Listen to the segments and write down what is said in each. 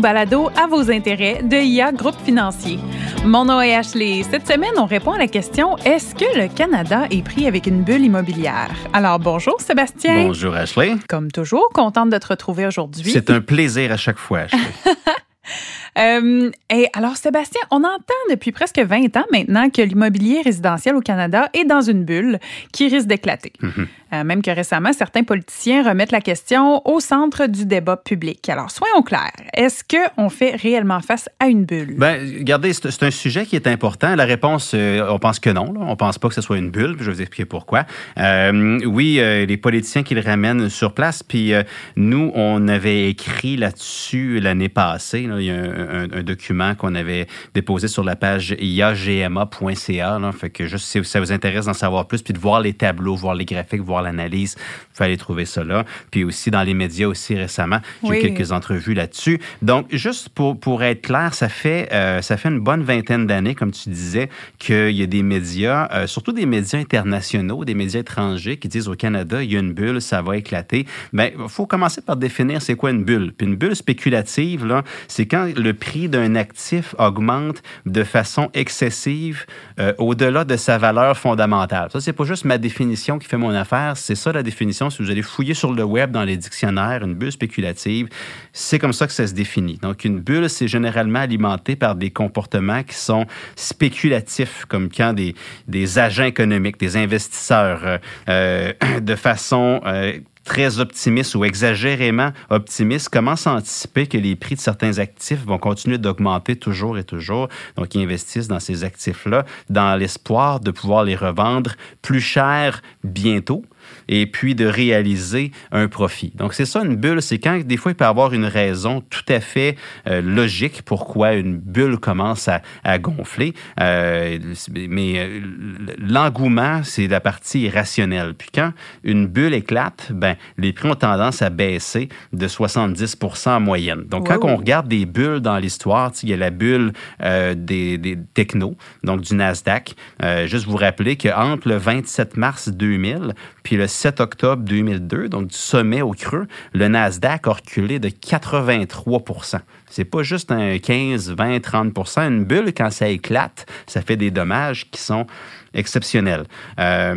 balado À vos intérêts de IA Groupe Financier. Mon nom est Ashley. Cette semaine, on répond à la question Est-ce que le Canada est pris avec une bulle immobilière? Alors bonjour Sébastien. Bonjour Ashley. Comme toujours, contente de te retrouver aujourd'hui. C'est un plaisir à chaque fois, Ashley. Euh, et alors, Sébastien, on entend depuis presque 20 ans maintenant que l'immobilier résidentiel au Canada est dans une bulle qui risque d'éclater. Mhm. Euh, même que récemment, certains politiciens remettent la question au centre du débat public. Alors, soyons clairs. Est-ce qu'on fait réellement face à une bulle? Ben, regardez, c'est un sujet qui est important. La réponse, euh, on pense que non. Là. On pense pas que ce soit une bulle. Je vais vous expliquer pourquoi. Oui, les politiciens qui le ramènent sur place. Puis nous, on avait écrit là-dessus l'année passée. Là. Il y a un, un, un document qu'on avait déposé sur la page iagma.ca. Là. Fait que juste si ça vous intéresse d'en savoir plus, puis de voir les tableaux, voir les graphiques, voir l'analyse, il fallait trouver ça là. Puis aussi dans les médias aussi récemment, j'ai Oui. eu quelques entrevues là-dessus. Donc, juste pour, pour être clair, ça fait, euh, ça fait une bonne vingtaine d'années, comme tu disais, qu'il y a des médias, euh, surtout des médias internationaux, des médias étrangers qui disent au Canada, il y a une bulle, ça va éclater. Bien, il faut commencer par définir c'est quoi une bulle. Puis une bulle spéculative, là, c'est quand le prix d'un actif augmente de façon excessive euh, au-delà de sa valeur fondamentale. Ça, c'est pas juste ma définition qui fait mon affaire, c'est ça la définition. Si vous allez fouiller sur le web dans les dictionnaires, une bulle spéculative, c'est comme ça que ça se définit. Donc, une bulle, c'est généralement alimenté par des comportements qui sont spéculatifs, comme quand des, des agents économiques, des investisseurs, euh, euh, de façon très optimiste ou exagérément optimiste commencent à anticiper que les prix de certains actifs vont continuer d'augmenter toujours et toujours? Donc, ils investissent dans ces actifs-là dans l'espoir de pouvoir les revendre plus cher bientôt et puis de réaliser un profit. Donc, c'est ça une bulle, c'est quand des fois il peut y avoir une raison tout à fait euh, logique pourquoi une bulle commence à, à gonfler. Euh, mais euh, l'engouement, c'est la partie irrationnelle. Puis quand une bulle éclate, ben, les prix ont tendance à baisser de 70 en moyenne. Donc, quand on regarde des bulles dans l'histoire, il y a la bulle euh, des, des technos, donc du Nasdaq. Juste vous rappeler qu'entre le 27 mars 2000 puis le 7 octobre 2002, donc du sommet au creux, le Nasdaq a reculé de 83% C'est pas juste un 15, 20, 30% Une bulle, quand ça éclate, ça fait des dommages qui sont exceptionnels. Euh,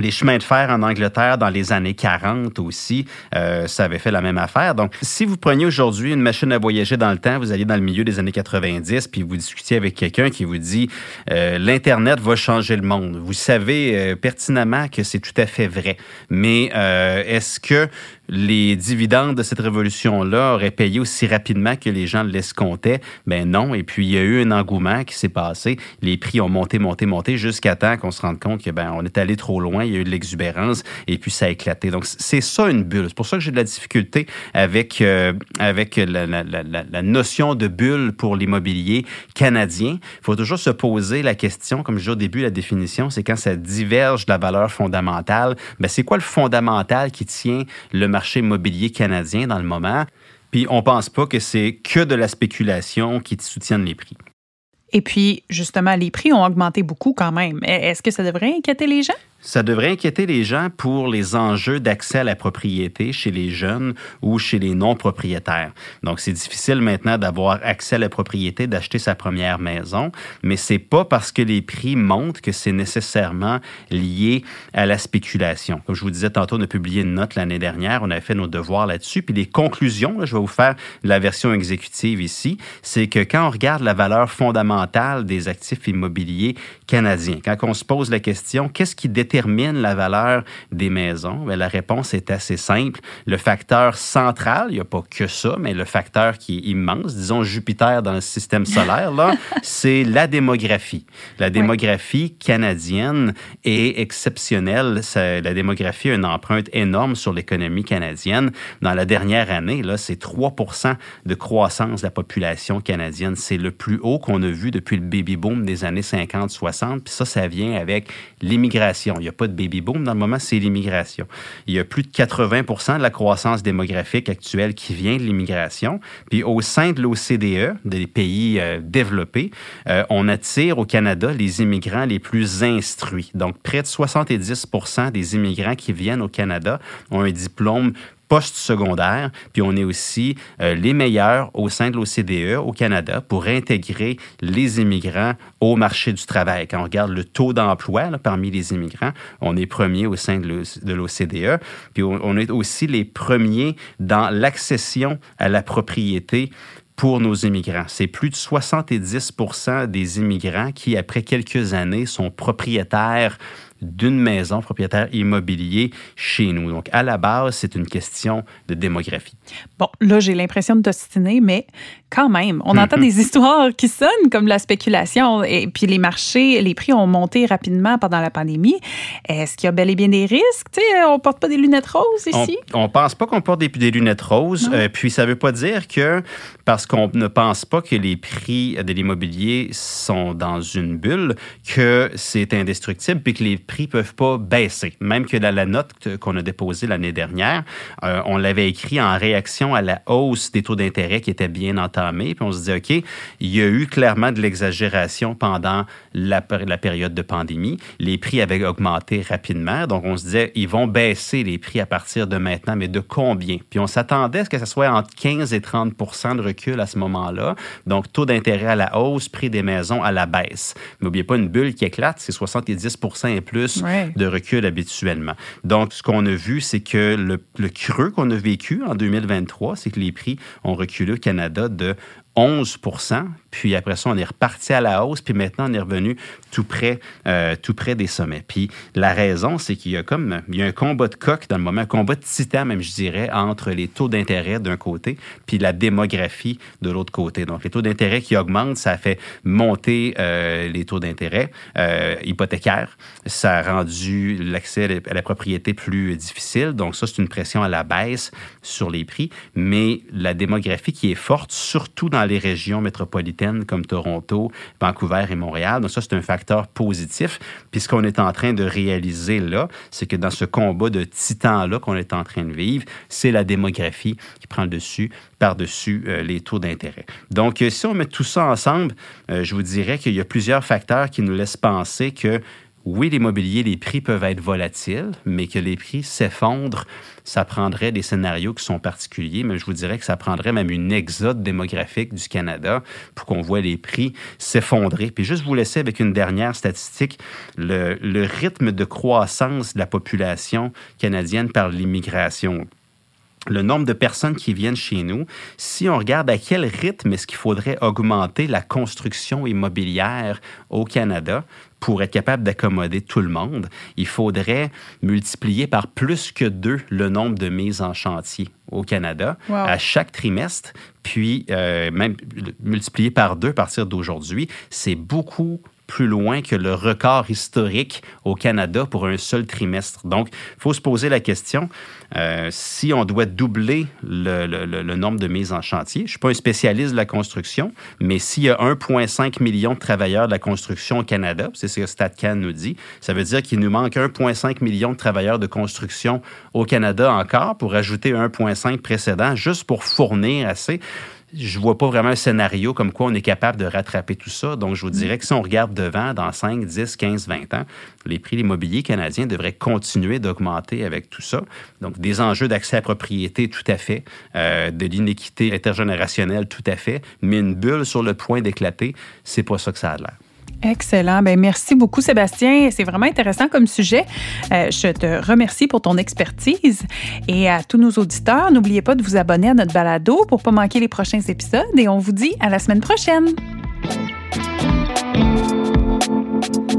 les chemins de fer en Angleterre dans les années 40 aussi, euh, ça avait fait la même affaire. Donc, si vous preniez aujourd'hui une machine à voyager dans le temps, vous alliez dans le milieu des années 90, puis vous discutiez avec quelqu'un qui vous dit euh, l'Internet va changer le monde. Vous savez euh, pertinemment que c'est tout à fait vrai. Mais euh, est-ce que les dividendes de cette révolution-là auraient payé aussi rapidement que les gens l'escomptaient? Ben non. Et puis, il y a eu un engouement qui s'est passé. Les prix ont monté, monté, monté jusqu'à temps qu'on se rende compte que ben on est allé trop loin. Il y a eu de l'exubérance et puis ça a éclaté. Donc, c'est ça une bulle. C'est pour ça que j'ai de la difficulté avec, euh, avec la, la, la, la notion de bulle pour l'immobilier canadien. Il faut toujours se poser la question, comme je disais au début, la définition, c'est quand ça diverge de la valeur fondamentale. Ben, c'est quoi le fondamental qui tient le marché immobilier canadien dans le moment? Puis on pense pas que c'est que de la spéculation qui soutienne les prix. Et puis, justement, les prix ont augmenté beaucoup quand même. Est-ce que ça devrait inquiéter les gens? Ça devrait inquiéter les gens pour les enjeux d'accès à la propriété chez les jeunes ou chez les non-propriétaires. Donc, c'est difficile maintenant d'avoir accès à la propriété, d'acheter sa première maison, mais c'est pas parce que les prix montent que c'est nécessairement lié à la spéculation. Comme je vous disais tantôt, on a publié une note l'année dernière, on a fait nos devoirs là-dessus, puis les conclusions, là, je vais vous faire la version exécutive ici, c'est que quand on regarde la valeur fondamentale des actifs immobiliers canadiens, quand on se pose la question, qu'est-ce qui détermine la valeur des maisons? Bien, la réponse est assez simple. Le facteur central, il n'y a pas que ça, mais le facteur qui est immense, disons Jupiter dans le système solaire, là, c'est la démographie. La démographie canadienne est exceptionnelle. Ça- la démographie a une empreinte énorme sur l'économie canadienne. Dans la dernière année, là, c'est 3 de croissance de la population canadienne. C'est le plus haut qu'on a vu depuis le baby boom des années 50-60. Puis ça, ça vient avec l'immigration. Il n'y a pas de baby boom dans le moment, c'est l'immigration. Il y a plus de 80% de la croissance démographique actuelle qui vient de l'immigration. Puis au sein de l'OCDE, des pays euh, développés, euh, on attire au Canada les immigrants les plus instruits. Donc près de 70% des immigrants qui viennent au Canada ont un diplôme post-secondaire, puis on est aussi euh, les meilleurs au sein de l'OCDE au Canada pour intégrer les immigrants au marché du travail. Quand on regarde le taux d'emploi parmi les immigrants, on est premier au sein de l'OCDE, puis on est aussi les premiers dans l'accession à la propriété pour nos immigrants. C'est plus de 70% des immigrants qui, après quelques années, sont propriétaires d'une maison propriétaire immobilier chez nous. Donc, à la base, c'est une question de démographie. Bon, là, j'ai l'impression de t'ostiner, mais quand même, on entend des histoires qui sonnent comme la spéculation et puis les marchés, les prix ont monté rapidement pendant la pandémie. Est-ce qu'il y a bel et bien des risques? Tu sais, on porte pas des lunettes roses ici? On, ne pense pas qu'on porte des, des, lunettes roses. Euh, puis ça veut pas dire que parce qu'on ne pense pas que les prix de l'immobilier sont dans une bulle, que c'est indestructible puis que les prix peuvent pas baisser. Même que dans la note qu'on a déposée l'année dernière, euh, on l'avait écrit en réaction à la hausse des taux d'intérêt qui était bien entamée. Puis on se dit, OK, il y a eu clairement de l'exagération pendant la période de pandémie. Les prix avaient augmenté rapidement. Donc on se disait, ils vont baisser les prix à partir de maintenant, mais de combien? Puis on s'attendait à ce que ce soit entre 15 et 30 de recul à ce moment-là. Donc taux d'intérêt à la hausse, prix des maisons à la baisse. Mais n'oubliez pas une bulle qui éclate, c'est 70 et plus de recul habituellement. Donc, ce qu'on a vu, c'est que le, le creux qu'on a vécu en 2023, c'est que les prix ont reculé au Canada de 11% puis après ça, on est reparti à la hausse, puis maintenant, on est revenu tout près, euh, tout près des sommets. Puis la raison, c'est qu'il y a comme il y a un combat de coq dans le moment, un combat de titan, même, je dirais, entre les taux d'intérêt d'un côté, puis la démographie de l'autre côté. Donc, les taux d'intérêt qui augmentent, ça fait monter euh, les taux d'intérêt euh, hypothécaires. Ça a rendu l'accès à la propriété plus difficile. Donc, ça, c'est une pression à la baisse sur les prix. Mais la démographie qui est forte, surtout dans les régions métropolitaines comme Toronto, Vancouver et Montréal. Donc ça, c'est un facteur positif. Puis ce qu'on est en train de réaliser là, c'est que dans ce combat de titans-là qu'on est en train de vivre, c'est la démographie qui prend le dessus par-dessus euh, les taux d'intérêt. Donc, euh, si on met tout ça ensemble, euh, je vous dirais qu'il y a plusieurs facteurs qui nous laissent penser que oui, l'immobilier, les prix peuvent être volatiles, mais que les prix s'effondrent, ça prendrait des scénarios qui sont particuliers, mais je vous dirais que ça prendrait même une exode démographique du Canada pour qu'on voit les prix s'effondrer. Puis juste vous laisser avec une dernière statistique, le, le rythme de croissance de la population canadienne par l'immigration le nombre de personnes qui viennent chez nous, si on regarde à quel rythme est-ce qu'il faudrait augmenter la construction immobilière au Canada pour être capable d'accommoder tout le monde, il faudrait multiplier par plus que deux le nombre de mises en chantier au Canada à chaque trimestre, puis euh, même multiplier par deux à partir d'aujourd'hui. C'est beaucoup plus loin que le record historique au Canada pour un seul trimestre. Donc, il faut se poser la question, euh, si on doit doubler le, le, nombre de mises en chantier, je ne suis pas un spécialiste de la construction, mais s'il y a 1,5 million de travailleurs de la construction au Canada, c'est ce que StatCan nous dit, ça veut dire qu'il nous manque 1,5 million de travailleurs de construction au Canada encore pour ajouter 1,5 précédent, juste pour fournir assez je vois pas vraiment un scénario comme quoi on est capable de rattraper tout ça. Donc, je vous dirais que si on regarde devant, dans 5, 10, 15, 20 ans, les prix de l'immobilier canadien devraient continuer d'augmenter avec tout ça. Donc, des enjeux d'accès à la propriété, tout à fait, euh, de l'inéquité intergénérationnelle, tout à fait, mais une bulle sur le point d'éclater, c'est pas ça que ça a l'air. Excellent. Ben merci beaucoup, Sébastien. C'est vraiment intéressant comme sujet. Euh, je te remercie pour ton expertise. Et à tous nos auditeurs, n'oubliez pas de vous abonner à notre balado pour ne pas manquer les prochains épisodes. Et on vous dit à la semaine prochaine.